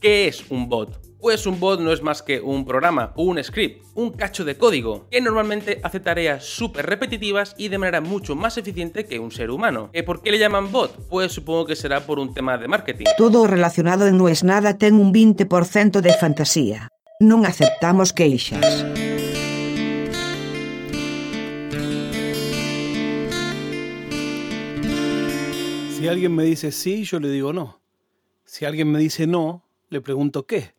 ¿Qué es un bot? Pues un bot no es más que un programa, un script, un cacho de código, que normalmente hace tareas súper repetitivas y de manera mucho más eficiente que un ser humano. ¿Y por qué le llaman bot? Pues supongo que será por un tema de marketing. Todo relacionado en No es nada ten un 20% de fantasía. Non aceptamos queixas. Si alguien me dice sí, yo le digo no. Si alguien me dice no, le pregunto qué.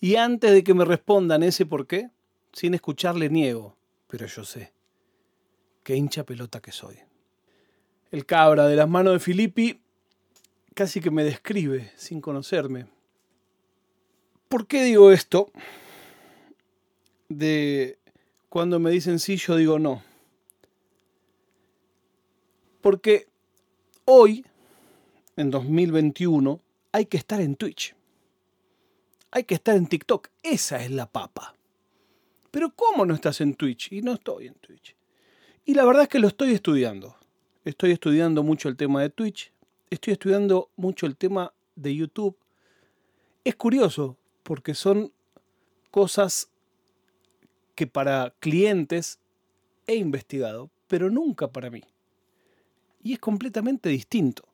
Y antes de que me respondan ese por qué, sin escucharle niego, pero yo sé. Qué hincha pelota que soy. El cabra de las manos de Filippi casi que me describe sin conocerme. ¿Por qué digo esto? De cuando me dicen sí, yo digo no. Porque hoy, en 2021, hay que estar en Twitch. Hay que estar en TikTok. Esa es la papa. Pero ¿cómo no estás en Twitch? Y no estoy en Twitch. Y la verdad es que lo estoy estudiando. Estoy estudiando mucho el tema de Twitch. Estoy estudiando mucho el tema de YouTube. Es curioso porque son cosas que para clientes he investigado, pero nunca para mí. Y es completamente distinto.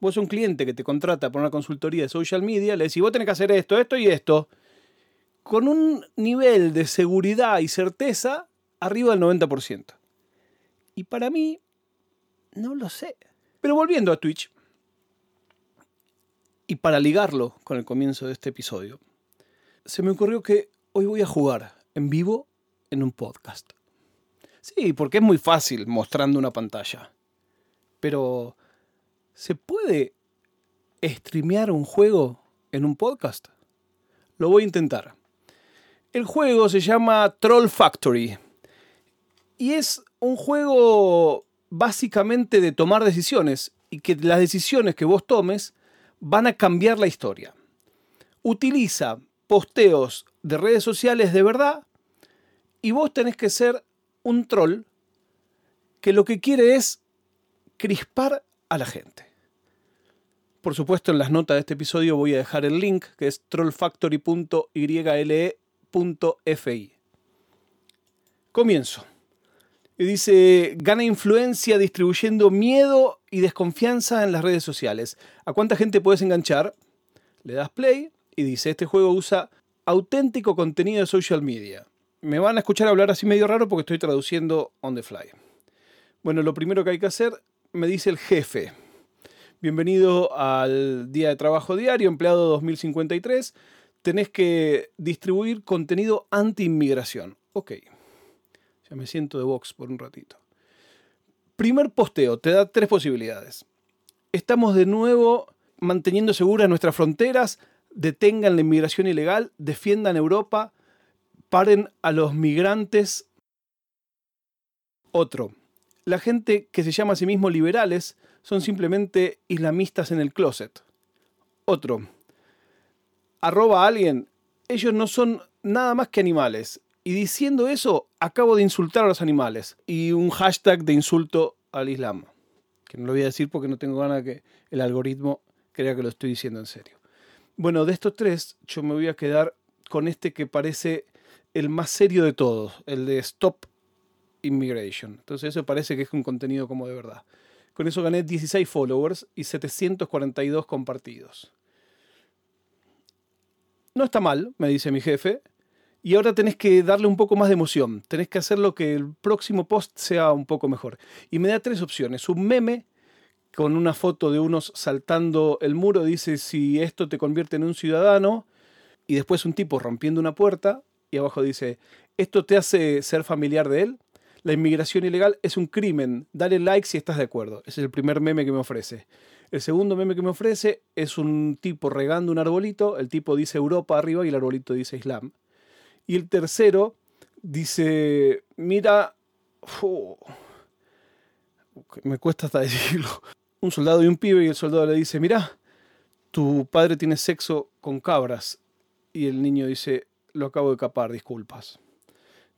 Vos un cliente que te contrata por una consultoría de social media, le decís, vos tenés que hacer esto, esto y esto, con un nivel de seguridad y certeza arriba del 90%. Y para mí, no lo sé. Pero volviendo a Twitch, y para ligarlo con el comienzo de este episodio, se me ocurrió que hoy voy a jugar en vivo en un podcast. Sí, porque es muy fácil mostrando una pantalla. Pero ¿Se puede streamear un juego en un podcast? Lo voy a intentar. El juego se llama Troll Factory y es un juego básicamente de tomar decisiones y que las decisiones que vos tomes van a cambiar la historia. Utiliza posteos de redes sociales de verdad y vos tenés que ser un troll que lo que quiere es crispar a la gente. Por supuesto, en las notas de este episodio voy a dejar el link, que es trollfactory.yle.fi. Comienzo. Y dice, gana influencia distribuyendo miedo y desconfianza en las redes sociales. ¿A cuánta gente puedes enganchar? Le das play y dice, este juego usa auténtico contenido de social media. Me van a escuchar hablar así medio raro porque estoy traduciendo on the fly. Bueno, lo primero que hay que hacer, me dice el jefe. Bienvenido al día de trabajo diario, empleado 2053. Tenés que distribuir contenido anti-inmigración. Ok. Ya me siento de Vox por un ratito. Primer posteo, te da tres posibilidades. Estamos de nuevo manteniendo seguras nuestras fronteras, detengan la inmigración ilegal, defiendan Europa, paren a los migrantes. Otro, la gente que se llama a sí mismo liberales son simplemente islamistas en el closet. Otro, arroba a alguien, ellos no son nada más que animales. Y diciendo eso, acabo de insultar a los animales. Y un hashtag de insulto al Islam. Que no lo voy a decir porque no tengo ganas que el algoritmo crea que lo estoy diciendo en serio. Bueno, de estos tres, yo me voy a quedar con este que parece el más serio de todos, el de Stop Immigration. Entonces eso parece que es un contenido como de verdad. Con eso gané 16 followers y 742 compartidos. No está mal, me dice mi jefe. Y ahora tenés que darle un poco más de emoción. Tenés que hacerlo que el próximo post sea un poco mejor. Y me da tres opciones. Un meme con una foto de unos saltando el muro. Dice si esto te convierte en un ciudadano. Y después un tipo rompiendo una puerta. Y abajo dice, ¿esto te hace ser familiar de él? La inmigración ilegal es un crimen. Dale like si estás de acuerdo. Ese es el primer meme que me ofrece. El segundo meme que me ofrece es un tipo regando un arbolito. El tipo dice Europa arriba y el arbolito dice Islam. Y el tercero dice, mira, me cuesta hasta decirlo. Un soldado y un pibe y el soldado le dice, mira, tu padre tiene sexo con cabras. Y el niño dice, lo acabo de capar, disculpas.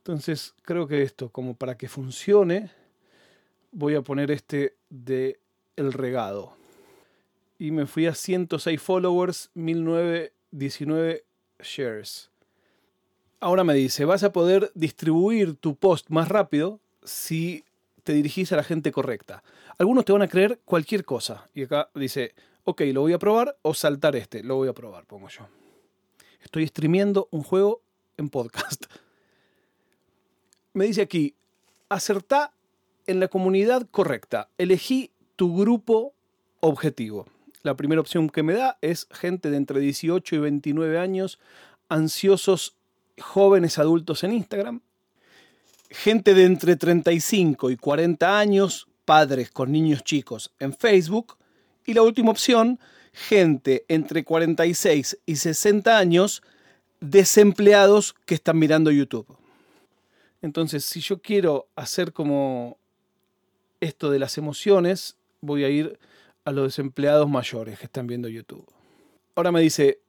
Entonces creo que esto, como para que funcione, voy a poner este de el regado. y me fui a 106 followers, 1919 shares. Ahora me dice, vas a poder distribuir tu post más rápido si te dirigís a la gente correcta. Algunos te van a creer cualquier cosa. Y acá dice, ok, lo voy a probar o saltar este. Lo voy a probar, pongo yo. Estoy streameando un juego en podcast. Me dice aquí, acertá en la comunidad correcta. Elegí tu grupo objetivo. La primera opción que me da es gente de entre 18 y 29 años, ansiosos jóvenes adultos en Instagram, gente de entre 35 y 40 años, padres con niños chicos en Facebook, y la última opción, gente entre 46 y 60 años, desempleados que están mirando YouTube. Entonces, si yo quiero hacer como esto de las emociones, voy a ir a los desempleados mayores que están viendo YouTube. Ahora me dice,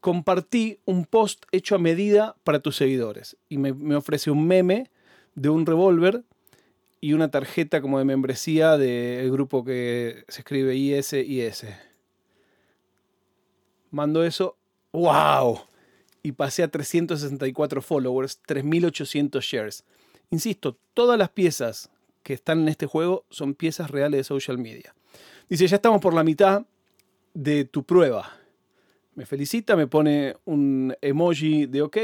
compartí un post hecho a medida para tus seguidores y me, ofrece un meme de un revólver y una tarjeta como de membresía del grupo que se escribe ISIS. Mando eso, ¡wow! Y pasé a 364 followers, 3800 shares. Insisto, todas las piezas que están en este juego son piezas reales de social media. Dice, ya estamos por la mitad de tu prueba. Me felicita, me pone un emoji de ok.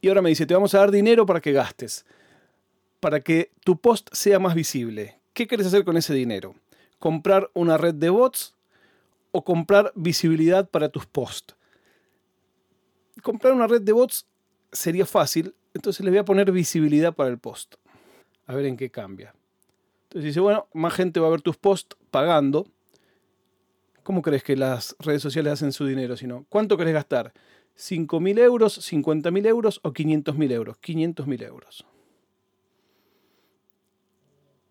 Y ahora me dice, te vamos a dar dinero para que gastes, para que tu post sea más visible. ¿Qué quieres hacer con ese dinero? ¿Comprar una red de bots o comprar visibilidad para tus posts? Comprar una red de bots sería fácil, entonces le voy a poner visibilidad para el post. A ver en qué cambia. Entonces dice, bueno, más gente va a ver tus posts pagando. ¿Cómo crees que las redes sociales hacen su dinero? Sino, ¿cuánto querés gastar? ¿5.000 euros, 50.000 euros o 500.000 euros? 500.000 euros.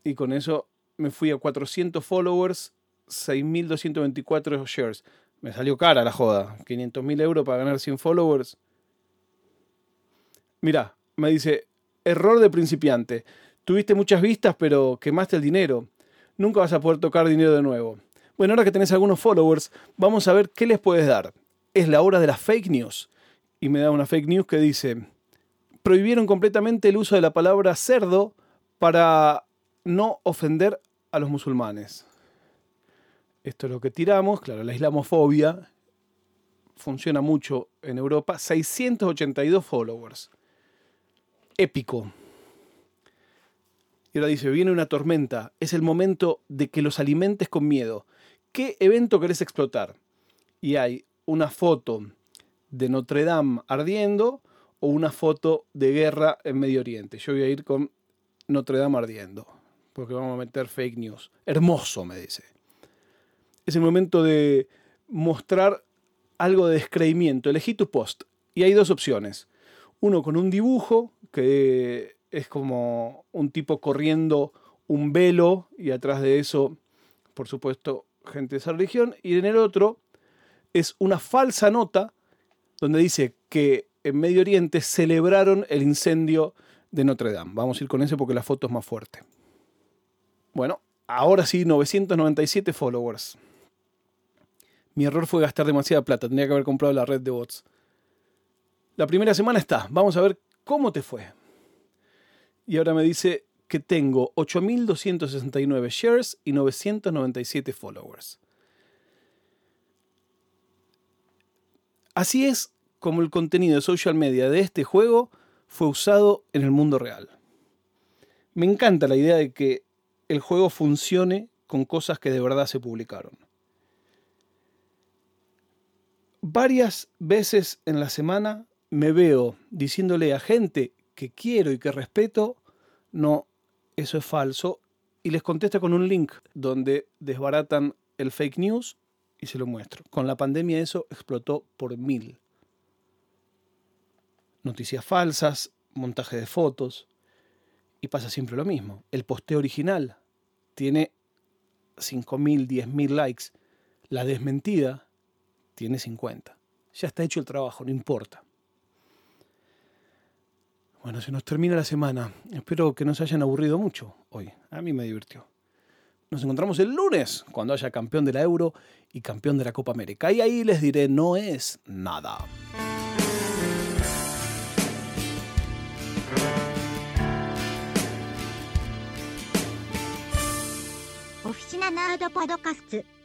Y con eso me fui a 400 followers, 6.224 shares. Me salió cara la joda. 500.000 euros para ganar 100 followers. Mira, me dice, error de principiante. Tuviste muchas vistas, pero quemaste el dinero. Nunca vas a poder tocar dinero de nuevo. Bueno, ahora que tenés algunos followers, vamos a ver qué les puedes dar. Es la hora de las fake news. Y me da una fake news que dice, prohibieron completamente el uso de la palabra cerdo para no ofender a los musulmanes. Esto es lo que tiramos, claro, la islamofobia funciona mucho en Europa. 682 followers. Épico. Y ahora dice, viene una tormenta, es el momento de que los alimentes con miedo. ¿Qué evento querés explotar? Y hay una foto de Notre Dame ardiendo o una foto de guerra en Medio Oriente. Yo voy a ir con Notre Dame ardiendo, porque vamos a meter fake news. Hermoso, me dice. Es el momento de mostrar algo de descreimiento. Elegí tu post y hay dos opciones. Uno con un dibujo que es como un tipo corriendo un velo y atrás de eso, por supuesto, gente de esa religión. Y en el otro es una falsa nota donde dice que en Medio Oriente celebraron el incendio de Notre Dame. Vamos a ir con ese porque la foto es más fuerte. Bueno, ahora sí, 997 followers. Mi error fue gastar demasiada plata, tendría que haber comprado la red de bots. La primera semana está, vamos a ver cómo te fue y ahora me dice que tengo 8.269 shares y 997 followers. Así es como el contenido de social media de este juego fue usado en el mundo real. Me encanta la idea de que el juego funcione con cosas que de verdad se publicaron. Varias veces en la semana me veo diciéndole a gente que quiero y que respeto, no, eso es falso. Y les contesta con un link donde desbaratan el fake news y se lo muestro. Con la pandemia eso explotó por mil. Noticias falsas, montaje de fotos. Y pasa siempre lo mismo. El posteo original tiene 5.000, 10.000 likes. La desmentida tiene 50. Ya está hecho el trabajo, no importa. Bueno, se nos termina la semana. Espero que no se hayan aburrido mucho hoy. A mí me divirtió. Nos encontramos el lunes, cuando haya campeón de la Euro y campeón de la Copa América. Y ahí les diré, no es nada. Oficina Nerd Podcast